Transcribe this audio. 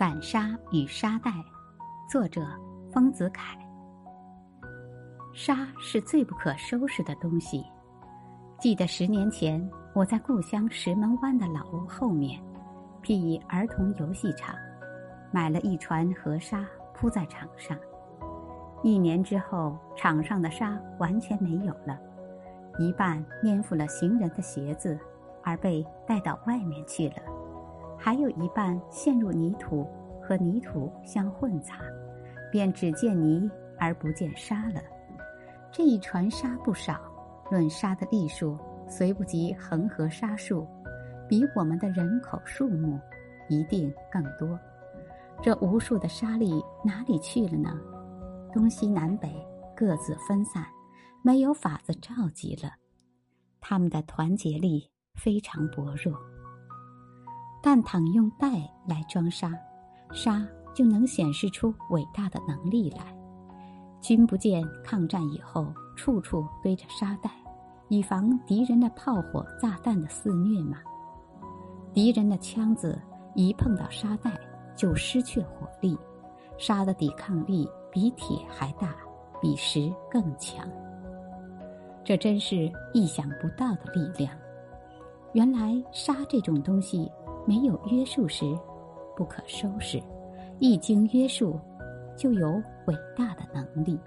反沙与沙袋，作者丰子恺。沙是最不可收拾的东西。记得十年前，我在故乡石门湾的老屋后面，辟以儿童游戏场，买了一船河沙铺在场上。一年之后，场上的沙完全没有了，一半粘附了行人的鞋子，而被带到外面去了。还有一半陷入泥土，和泥土相混杂，便只见泥而不见沙了。这一船沙不少，论沙的粒数，虽不及恒河沙数，比我们的人口数目一定更多。这无数的沙粒哪里去了呢？东西南北各自分散，没有法子召集了。他们的团结力非常薄弱。但倘用袋来装沙，沙就能显示出伟大的能力来。君不见抗战以后处处堆着沙袋，以防敌人的炮火、炸弹的肆虐吗？敌人的枪子一碰到沙袋就失去火力，沙的抵抗力比铁还大，比石更强。这真是意想不到的力量。原来沙这种东西。没有约束时，不可收拾；一经约束，就有伟大的能力。